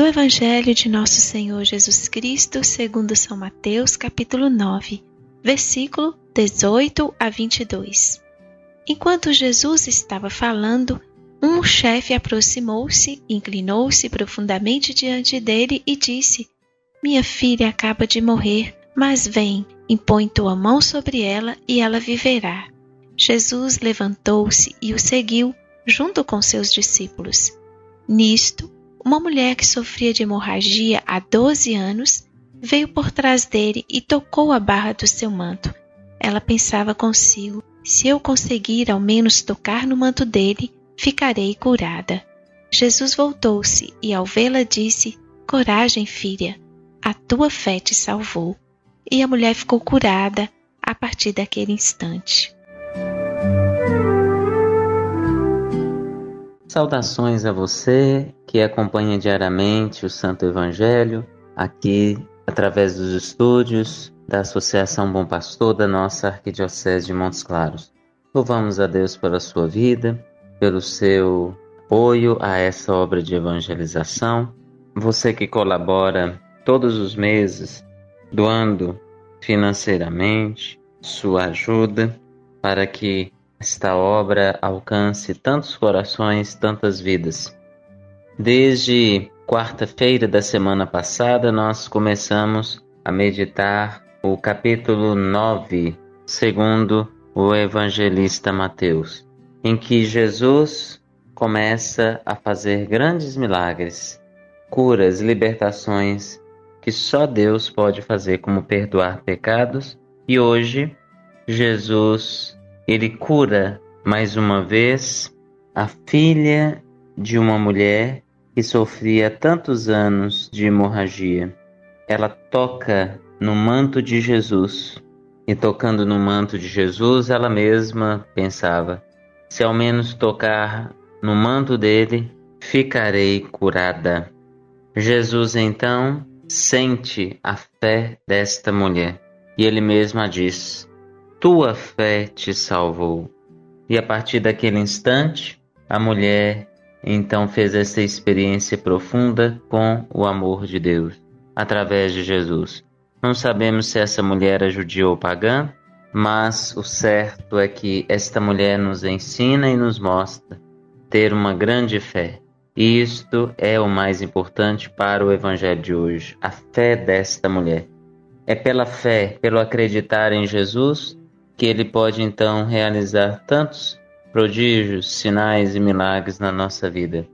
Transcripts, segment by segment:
Do Evangelho de Nosso Senhor Jesus Cristo, segundo São Mateus, capítulo 9, versículo 18 a 22. Enquanto Jesus estava falando, um chefe aproximou-se, inclinou-se profundamente diante dele e disse: Minha filha acaba de morrer, mas vem, impõe tua mão sobre ela e ela viverá. Jesus levantou-se e o seguiu, junto com seus discípulos. Nisto, uma mulher que sofria de hemorragia há 12 anos veio por trás dele e tocou a barra do seu manto. Ela pensava consigo: se eu conseguir ao menos tocar no manto dele, ficarei curada. Jesus voltou-se e, ao vê-la, disse: Coragem, filha, a tua fé te salvou. E a mulher ficou curada a partir daquele instante. Saudações a você que acompanha diariamente o Santo Evangelho aqui através dos estúdios da Associação Bom Pastor da nossa Arquidiocese de Montes Claros. Louvamos a Deus pela sua vida, pelo seu apoio a essa obra de evangelização. Você que colabora todos os meses doando financeiramente sua ajuda para que esta obra alcance tantos corações, tantas vidas. Desde quarta-feira da semana passada, nós começamos a meditar o capítulo 9, segundo o evangelista Mateus, em que Jesus começa a fazer grandes milagres, curas, libertações que só Deus pode fazer, como perdoar pecados. E hoje, Jesus ele cura mais uma vez a filha de uma mulher que sofria tantos anos de hemorragia. Ela toca no manto de Jesus e, tocando no manto de Jesus, ela mesma pensava: se ao menos tocar no manto dele, ficarei curada. Jesus então sente a fé desta mulher e ele mesma diz: tua fé te salvou. E a partir daquele instante, a mulher então fez essa experiência profunda com o amor de Deus, através de Jesus. Não sabemos se essa mulher era judia ou pagã, mas o certo é que esta mulher nos ensina e nos mostra ter uma grande fé. E isto é o mais importante para o Evangelho de hoje, a fé desta mulher. É pela fé, pelo acreditar em Jesus, que ele pode então realizar tantos prodígios, sinais e milagres na nossa vida.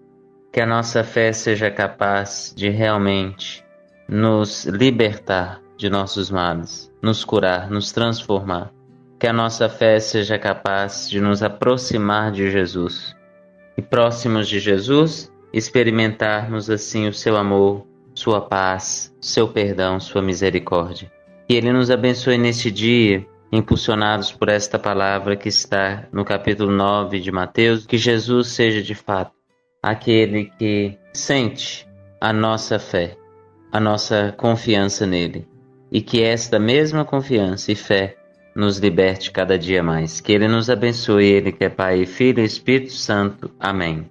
Que a nossa fé seja capaz de realmente nos libertar de nossos males, nos curar, nos transformar. Que a nossa fé seja capaz de nos aproximar de Jesus. E próximos de Jesus, experimentarmos assim o seu amor, sua paz, seu perdão, sua misericórdia. Que Ele nos abençoe neste dia, impulsionados por esta palavra que está no capítulo 9 de Mateus, que Jesus seja de fato aquele que sente a nossa fé, a nossa confiança nele, e que esta mesma confiança e fé nos liberte cada dia mais. Que Ele nos abençoe, Ele que é Pai, Filho e Espírito Santo. Amém.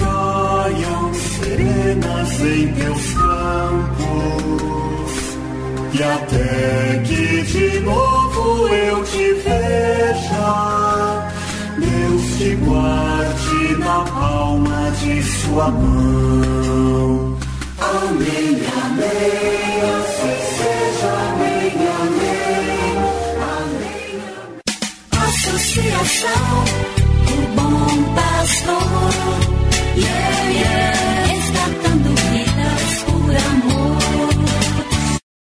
apenas em teus campos, e até que de novo eu te veja, Deus te guarde na palma de sua mão. Amém, amém, assim seja, amém, amém, amém. amém. Associação, o bom pastor, yeah, yeah.